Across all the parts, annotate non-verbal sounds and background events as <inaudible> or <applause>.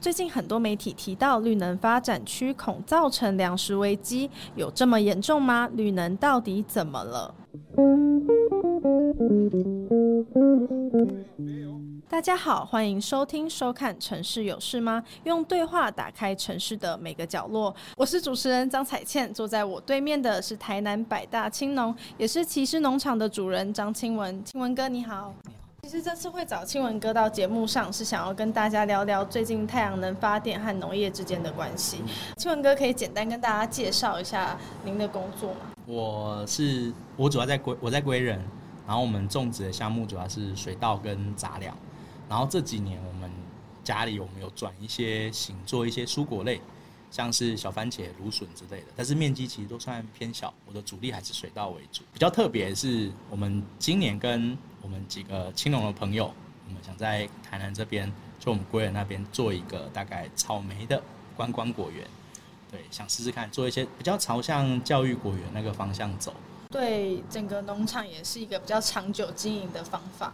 最近很多媒体提到绿能发展区恐造成粮食危机，有这么严重吗？绿能到底怎么了？大家好，欢迎收听收看《城市有事吗》，用对话打开城市的每个角落。我是主持人张彩倩，坐在我对面的是台南百大青农，也是骑士农场的主人张钦文。钦文哥，你好。其实这次会找钦文哥到节目上，是想要跟大家聊聊最近太阳能发电和农业之间的关系。钦文哥可以简单跟大家介绍一下您的工作吗？我是我主要在归我在归仁，然后我们种植的项目主要是水稻跟杂粮，然后这几年我们家里有没有转一些型做一些蔬果类，像是小番茄、芦笋之类的，但是面积其实都算偏小，我的主力还是水稻为主。比较特别是我们今年跟我们几个青龙的朋友，我们想在台南这边，就我们归园那边做一个大概草莓的观光果园，对，想试试看做一些比较朝向教育果园那个方向走。对，整个农场也是一个比较长久经营的方法。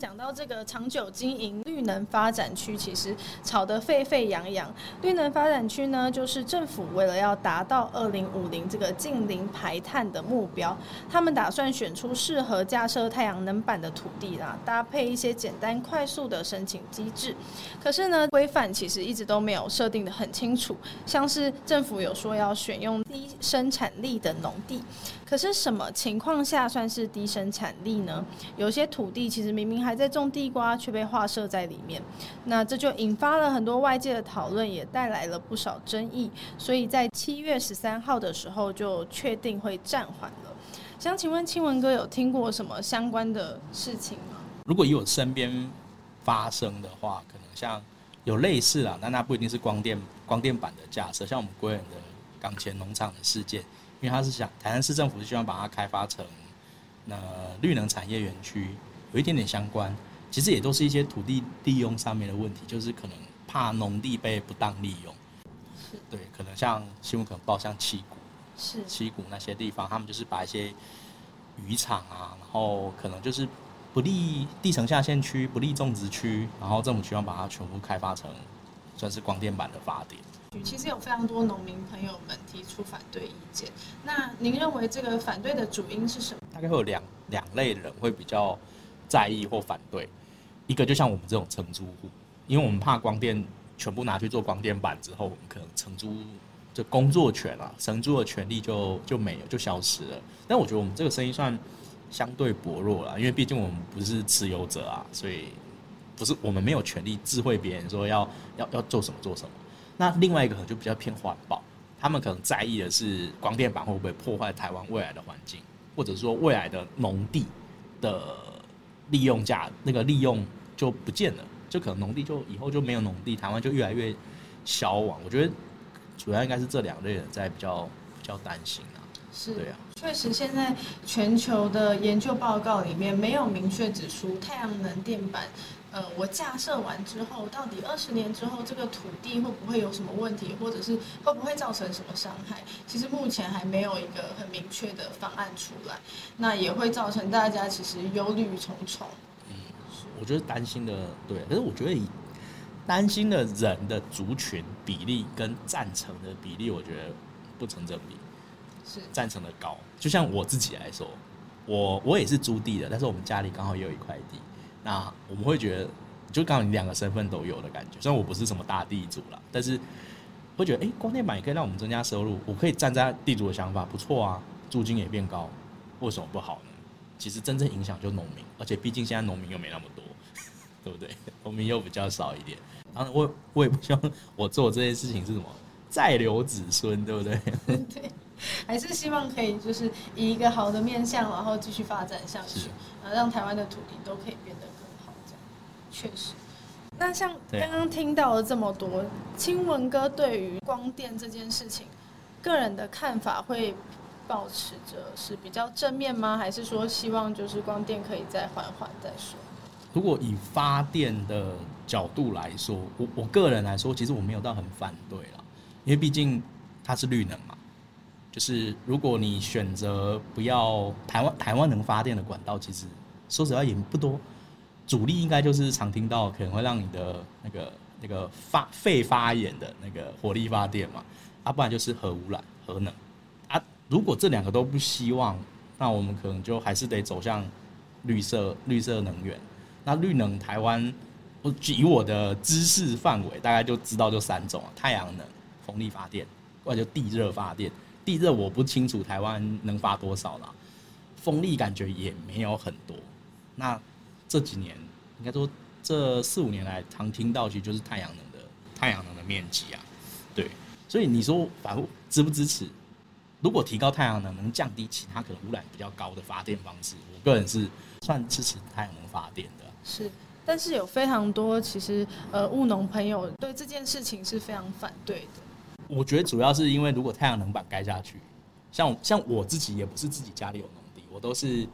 讲到这个长久经营绿能发展区，其实吵得沸沸扬扬。绿能发展区呢，就是政府为了要达到二零五零这个净零排碳的目标，他们打算选出适合架设太阳能板的土地啦，搭配一些简单快速的申请机制。可是呢，规范其实一直都没有设定得很清楚，像是政府有说要选用低生产力的农地。可是什么情况下算是低生产力呢？有些土地其实明明还在种地瓜，却被划设在里面，那这就引发了很多外界的讨论，也带来了不少争议。所以在七月十三号的时候就确定会暂缓了。想请问钦文哥有听过什么相关的事情吗？如果以我身边发生的话，可能像有类似啊，但那不一定是光电光电板的架设，像我们归仁的港前农场的事件。因为他是想台南市政府是希望把它开发成那绿能产业园区，有一点点相关，其实也都是一些土地利用上面的问题，就是可能怕农地被不当利用，是。对，可能像新闻可能报像七股，是。七股那些地方，他们就是把一些渔场啊，然后可能就是不利地层下线区、不利种植区，然后政府希望把它全部开发成算是光电板的发电。其实有非常多农民朋友们提出反对意见，那您认为这个反对的主因是什么？大概会有两两类人会比较在意或反对，一个就像我们这种承租户，因为我们怕光电全部拿去做光电板之后，我们可能承租这工作权啊，承租的权利就就没有，就消失了。但我觉得我们这个生意算相对薄弱了，因为毕竟我们不是持有者啊，所以不是我们没有权利智慧别人说要要要做什么做什么。那另外一个可能就比较偏环保，他们可能在意的是光电板会不会破坏台湾未来的环境，或者说未来的农地的利用价那个利用就不见了，就可能农地就以后就没有农地，台湾就越来越消亡。我觉得主要应该是这两类人在比较比较担心啊。是，对啊，确实现在全球的研究报告里面没有明确指出太阳能电板。呃，我架设完之后，到底二十年之后这个土地会不会有什么问题，或者是会不会造成什么伤害？其实目前还没有一个很明确的方案出来，那也会造成大家其实忧虑重重。嗯，我觉得担心的对，可是我觉得以担心的人的族群比例跟赞成的比例，我觉得不成正比，是赞成的高。就像我自己来说，我我也是租地的，但是我们家里刚好也有一块地。那我们会觉得，就刚好你两个身份都有的感觉。虽然我不是什么大地主啦，但是会觉得，哎、欸，光电板也可以让我们增加收入。我可以站在地主的想法，不错啊，租金也变高，为什么不好呢？其实真正影响就农民，而且毕竟现在农民又没那么多，<laughs> 对不对？农民又比较少一点。然后我我也不希望我做这件事情是什么再留子孙，对不对？<laughs> 对，还是希望可以就是以一个好的面向，然后继续发展下去，然后让台湾的土地都可以变得。确实，那像刚刚听到了这么多，青文哥对于光电这件事情，个人的看法会保持着是比较正面吗？还是说希望就是光电可以再缓缓再说？如果以发电的角度来说，我我个人来说，其实我没有到很反对啦，因为毕竟它是绿能嘛，就是如果你选择不要台湾台湾能发电的管道，其实说实话也不多。主力应该就是常听到，可能会让你的那个那个发肺发炎的那个火力发电嘛，啊，不然就是核污染、核能啊。如果这两个都不希望，那我们可能就还是得走向绿色、绿色能源。那绿能台湾，我以我的知识范围，大概就知道就三种啊：太阳能、风力发电，或者就地热发电。地热我不清楚台湾能发多少啦，风力感觉也没有很多。那这几年应该说。这四五年来，常听到其实就是太阳能的太阳能的面积啊，对，所以你说反正支不支持？如果提高太阳能，能降低其他可能污染比较高的发电方式，我个人是算支持太阳能发电的。是，但是有非常多其实呃务农朋友对这件事情是非常反对的。我觉得主要是因为如果太阳能板盖下去，像像我自己也不是自己家里有农地，我都是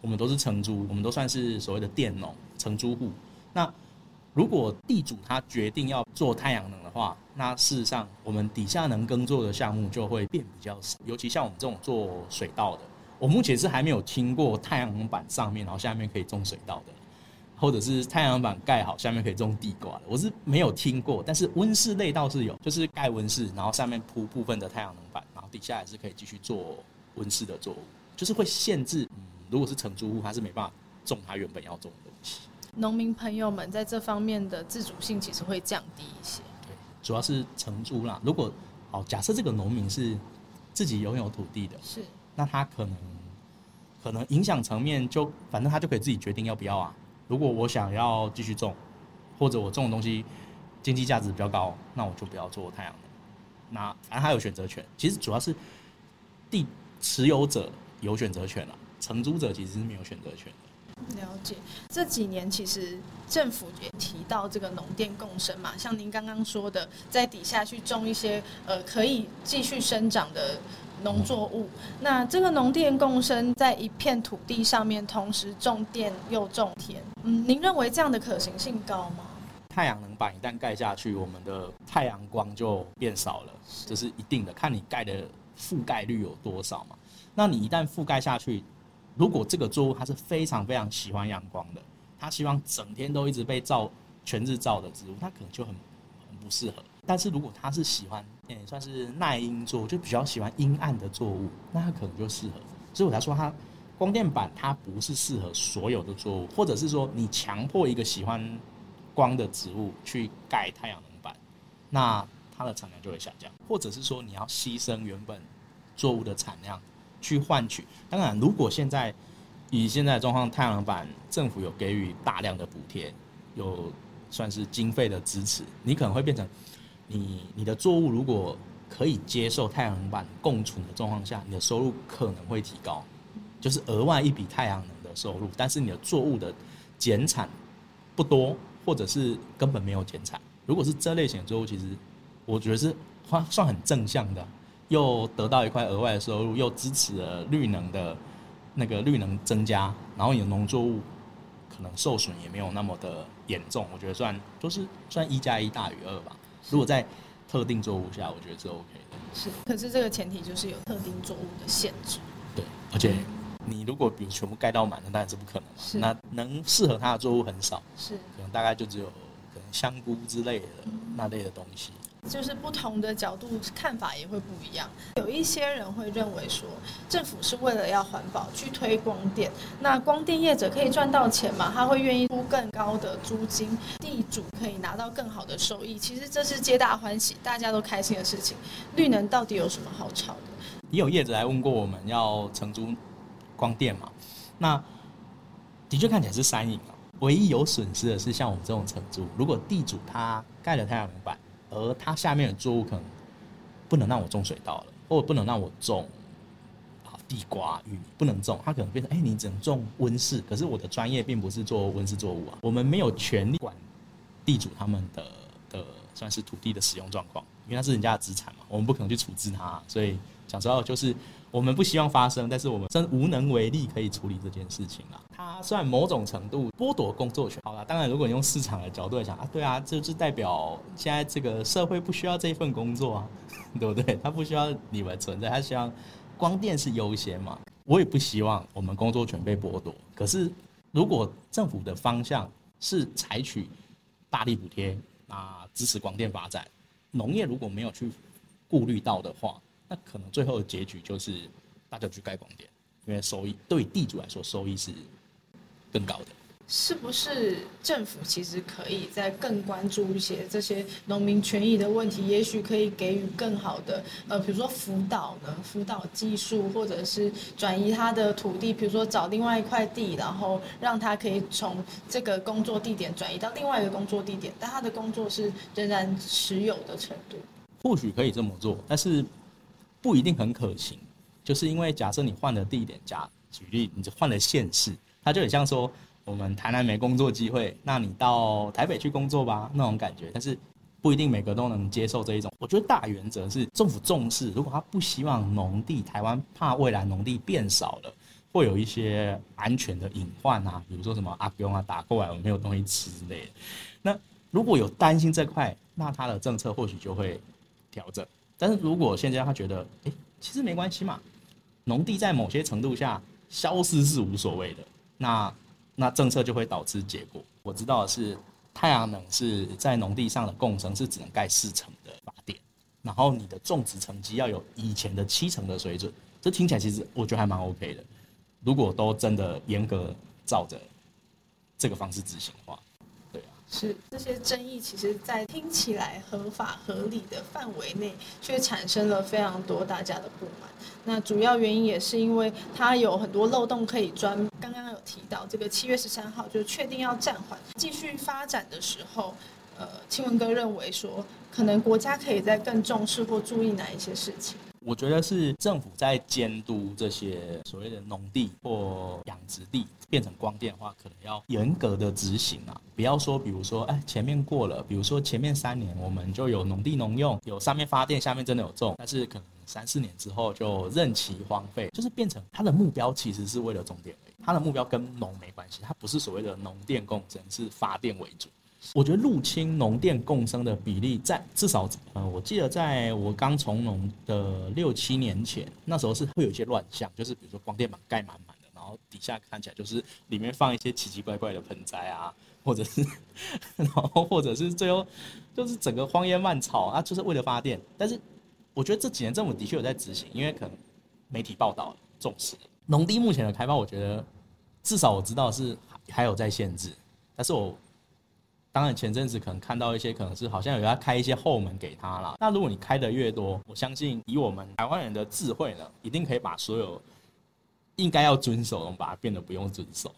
我们都是承租，我们都算是所谓的佃农承租户。那如果地主他决定要做太阳能的话，那事实上我们底下能耕作的项目就会变比较少。尤其像我们这种做水稻的，我目前是还没有听过太阳能板上面然后下面可以种水稻的，或者是太阳能板盖好下面可以种地瓜的，我是没有听过。但是温室类倒是有，就是盖温室，然后上面铺部分的太阳能板，然后底下也是可以继续做温室的作物，就是会限制。如果是承租户，他是没办法种他原本要种的东西。农民朋友们在这方面的自主性其实会降低一些。对，主要是承租啦。如果好，假设这个农民是自己拥有土地的，是，那他可能可能影响层面就反正他就可以自己决定要不要啊。如果我想要继续种，或者我种的东西经济价值比较高，那我就不要做太阳能。那反正他有选择权。其实主要是地持有者有选择权了，承租者其实是没有选择权的。了解，这几年其实政府也提到这个农电共生嘛，像您刚刚说的，在底下去种一些呃可以继续生长的农作物。那这个农电共生在一片土地上面同时种电又种田，嗯，您认为这样的可行性高吗？太阳能板一旦盖下去，我们的太阳光就变少了，这是一定的，看你盖的覆盖率有多少嘛。那你一旦覆盖下去。如果这个作物它是非常非常喜欢阳光的，它希望整天都一直被照全日照的植物，它可能就很很不适合。但是如果它是喜欢，也算是耐阴作物，就比较喜欢阴暗的作物，那它可能就适合。所以我才说它光电板它不是适合所有的作物，或者是说你强迫一个喜欢光的植物去盖太阳能板，那它的产量就会下降，或者是说你要牺牲原本作物的产量。去换取，当然，如果现在以现在的状况，太阳能板政府有给予大量的补贴，有算是经费的支持，你可能会变成你你的作物如果可以接受太阳能板共存的状况下，你的收入可能会提高，就是额外一笔太阳能的收入，但是你的作物的减产不多，或者是根本没有减产。如果是这类型的作物，其实我觉得是算算很正向的。又得到一块额外的收入，又支持了绿能的那个绿能增加，然后你的农作物可能受损也没有那么的严重，我觉得算就是算一加一大于二吧。如果在特定作物下，我觉得是 OK 的。是，可是这个前提就是有特定作物的限制。对，而且你如果比如全部盖到满，那当然是不可能。是，那能适合它的作物很少。是，可能大概就只有可能香菇之类的那类的东西。就是不同的角度看法也会不一样。有一些人会认为说，政府是为了要环保去推光电，那光电业者可以赚到钱嘛？他会愿意出更高的租金，地主可以拿到更好的收益。其实这是皆大欢喜，大家都开心的事情。绿能到底有什么好吵的？也有业者来问过我们要承租光电嘛？那的确看起来是三赢啊。唯一有损失的是像我们这种承租，如果地主他盖了太阳能板。而它下面的作物可能不能让我种水稻了，或者不能让我种啊地瓜、玉米，不能种。它可能变成哎，你只能种温室。可是我的专业并不是做温室作物啊，我们没有权利管地主他们的的算是土地的使用状况，因为那是人家的资产嘛，我们不可能去处置它。所以讲实话就是。我们不希望发生，但是我们真无能为力可以处理这件事情啊。它算某种程度剥夺工作权。好了，当然，如果你用市场的角度来讲啊，对啊，这就代表现在这个社会不需要这份工作啊，<laughs> 对不对？它不需要你们存在，它希望光电是优先嘛。我也不希望我们工作权被剥夺。可是，如果政府的方向是采取大力补贴，那支持光电发展。农业如果没有去顾虑到的话，那可能最后的结局就是大家去盖光电，因为收益对地主来说收益是更高的。是不是政府其实可以在更关注一些这些农民权益的问题？也许可以给予更好的呃，比如说辅导呢，辅导技术，或者是转移他的土地，比如说找另外一块地，然后让他可以从这个工作地点转移到另外一个工作地点，但他的工作是仍然持有的程度。或许可以这么做，但是不一定很可行。就是因为假设你换了地点，假举例，你换了县市，它就很像说。我们台南没工作机会，那你到台北去工作吧，那种感觉。但是不一定每个都能接受这一种。我觉得大原则是政府重视，如果他不希望农地，台湾怕未来农地变少了，会有一些安全的隐患啊，比如说什么阿公啊打过来我没有东西吃之类的。那如果有担心这块，那他的政策或许就会调整。但是如果现在他觉得，哎，其实没关系嘛，农地在某些程度下消失是无所谓的，那。那政策就会导致结果。我知道的是，太阳能是在农地上的共生是只能盖四层的发电，然后你的种植成绩要有以前的七成的水准。这听起来其实我觉得还蛮 OK 的。如果都真的严格照着这个方式执行的话。是这些争议，其实，在听起来合法合理的范围内，却产生了非常多大家的不满。那主要原因也是因为它有很多漏洞可以钻。刚刚有提到，这个七月十三号就确定要暂缓继续发展的时候，呃，庆文哥认为说，可能国家可以再更重视或注意哪一些事情？我觉得是政府在监督这些所谓的农地或养殖地变成光电的话，可能要严格的执行啊！不要说，比如说，哎，前面过了，比如说前面三年我们就有农地农用，有上面发电，下面真的有种，但是可能三四年之后就任其荒废，就是变成它的目标其实是为了种电而已，它的目标跟农没关系，它不是所谓的农电共生，是发电为主。我觉得入侵农电共生的比例在至少，呃，我记得在我刚从农的六七年前，那时候是会有一些乱象，就是比如说光电板盖满满的，然后底下看起来就是里面放一些奇奇怪怪的盆栽啊，或者是，然后或者是最后就是整个荒烟蔓草啊，就是为了发电。但是我觉得这几年政府的确有在执行，因为可能媒体报道重视农地目前的开发，我觉得至少我知道是还有在限制，但是我。当然，前阵子可能看到一些，可能是好像有要开一些后门给他了。那如果你开的越多，我相信以我们台湾人的智慧呢，一定可以把所有应该要遵守的，把它变得不用遵守。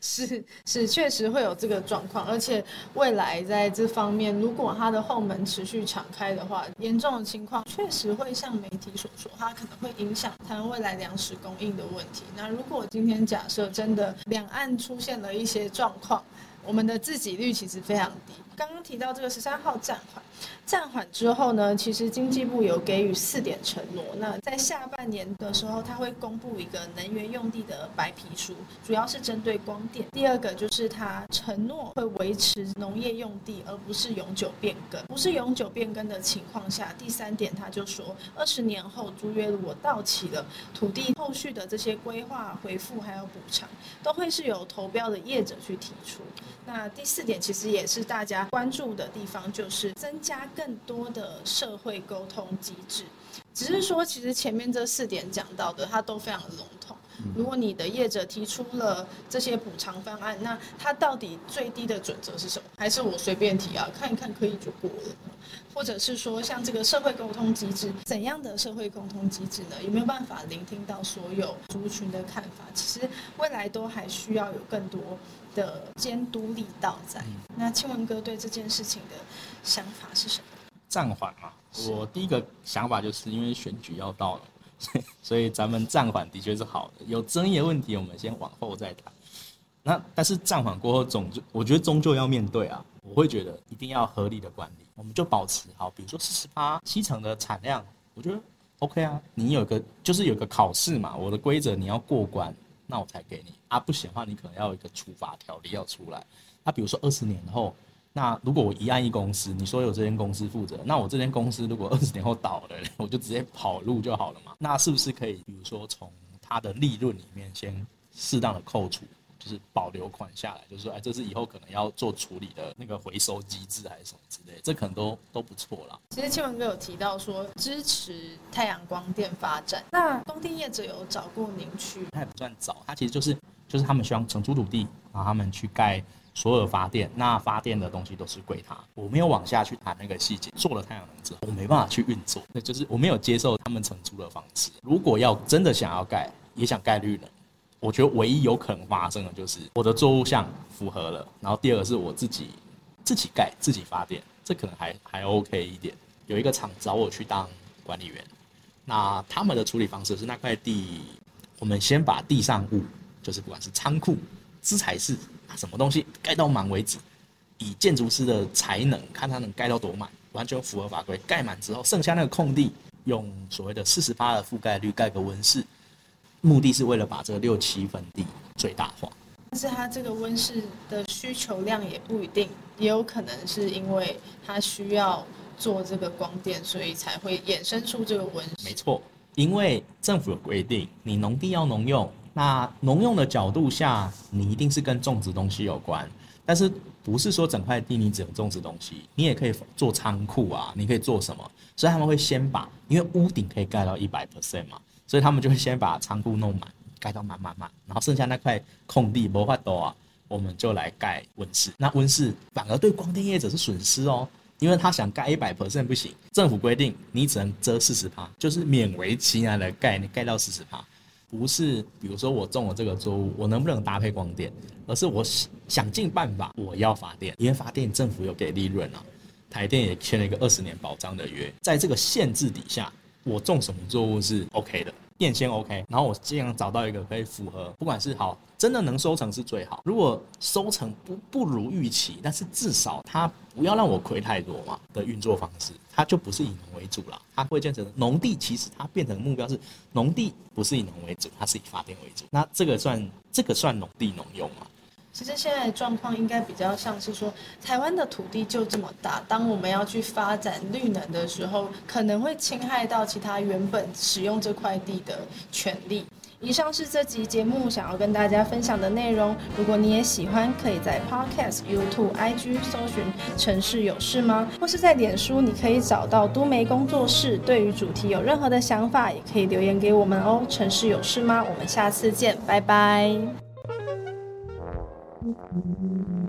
是 <laughs> 是，确实会有这个状况。而且未来在这方面，如果他的后门持续敞开的话，严重的情况确实会像媒体所说，它可能会影响台湾未来粮食供应的问题。那如果今天假设真的两岸出现了一些状况，我们的自给率其实非常低。刚刚提到这个十三号暂缓，暂缓之后呢，其实经济部有给予四点承诺。那在下半年的时候，他会公布一个能源用地的白皮书，主要是针对光电。第二个就是他承诺会维持农业用地，而不是永久变更。不是永久变更的情况下，第三点他就说，二十年后租约如果到期了，土地后续的这些规划回复还有补偿，都会是由投标的业者去提出。那第四点其实也是大家关注的地方，就是增加更多的社会沟通机制。只是说，其实前面这四点讲到的，它都非常的笼统。如果你的业者提出了这些补偿方案，那他到底最低的准则是什么？还是我随便提啊，看一看可以就过了？或者是说，像这个社会沟通机制，怎样的社会沟通机制呢？有没有办法聆听到所有族群的看法？其实未来都还需要有更多的监督力道在。那庆文哥对这件事情的想法是什么？暂缓嘛，我第一个想法就是因为选举要到了。<laughs> 所以咱们暂缓的确是好的，有争议的问题我们先往后再谈。那但是暂缓过后，总就我觉得终究要面对啊。我会觉得一定要合理的管理，我们就保持好，比如说四十八七成的产量，我觉得 OK 啊。你有个就是有个考试嘛，我的规则你要过关，那我才给你啊。不行的话，你可能要有一个处罚条例要出来。那比如说二十年后。那如果我一案一公司，你说有这间公司负责，那我这间公司如果二十年后倒了，我就直接跑路就好了嘛？那是不是可以，比如说从它的利润里面先适当的扣除就是保留款下来，就是说，哎，这是以后可能要做处理的那个回收机制还是什么之类，这可能都都不错啦。其实庆文哥有提到说支持太阳光电发展，那工地业者有找过您去？他也不算找，他其实就是就是他们希望承租土地，然后他们去盖所有发电，那发电的东西都是归他。我没有往下去谈那个细节，做了太阳能之后，我没办法去运作，那就是我没有接受他们承租的方式。如果要真的想要盖，也想盖绿能。我觉得唯一有可能发生的就是我的作物项符合了，然后第二个是我自己自己盖自己发电，这可能还还 OK 一点。有一个厂找我去当管理员，那他们的处理方式是那块地，我们先把地上物，就是不管是仓库、资材室啊什么东西盖到满为止，以建筑师的才能看他能盖到多满，完全符合法规，盖满之后剩下那个空地，用所谓的四十八的覆盖率盖个温室。目的是为了把这个六七分地最大化，但是它这个温室的需求量也不一定，也有可能是因为它需要做这个光电，所以才会衍生出这个温室。没错，因为政府有规定，你农地要农用，那农用的角度下，你一定是跟种植东西有关，但是不是说整块地你只能种植东西，你也可以做仓库啊，你可以做什么？所以他们会先把，因为屋顶可以盖到一百 percent 嘛。所以他们就会先把仓库弄满，盖到满满满，然后剩下那块空地没法多啊，我们就来盖温室。那温室反而对光电业者是损失哦，因为他想盖一百 percent 不行，政府规定你只能遮四十趴，就是勉为其难的盖，你盖到四十趴。不是，比如说我种了这个作物，我能不能搭配光电，而是我想尽办法我要发电，因为发电政府有给利润啊，台电也签了一个二十年保障的约，在这个限制底下。我种什么作物是 OK 的，电先 OK，然后我尽量找到一个可以符合，不管是好，真的能收成是最好。如果收成不不如预期，但是至少它不要让我亏太多嘛的运作方式，它就不是以农为主了，它会变成农地。其实它变成目标是农地不是以农为主，它是以发电为主。那这个算这个算农地农用吗？其实现在的状况应该比较像是说，台湾的土地就这么大，当我们要去发展绿能的时候，可能会侵害到其他原本使用这块地的权利。以上是这集节目想要跟大家分享的内容。如果你也喜欢，可以在 Podcast、YouTube、IG 搜寻“城市有事吗”，或是在脸书，你可以找到都媒工作室。对于主题有任何的想法，也可以留言给我们哦。城市有事吗？我们下次见，拜拜。Thank you.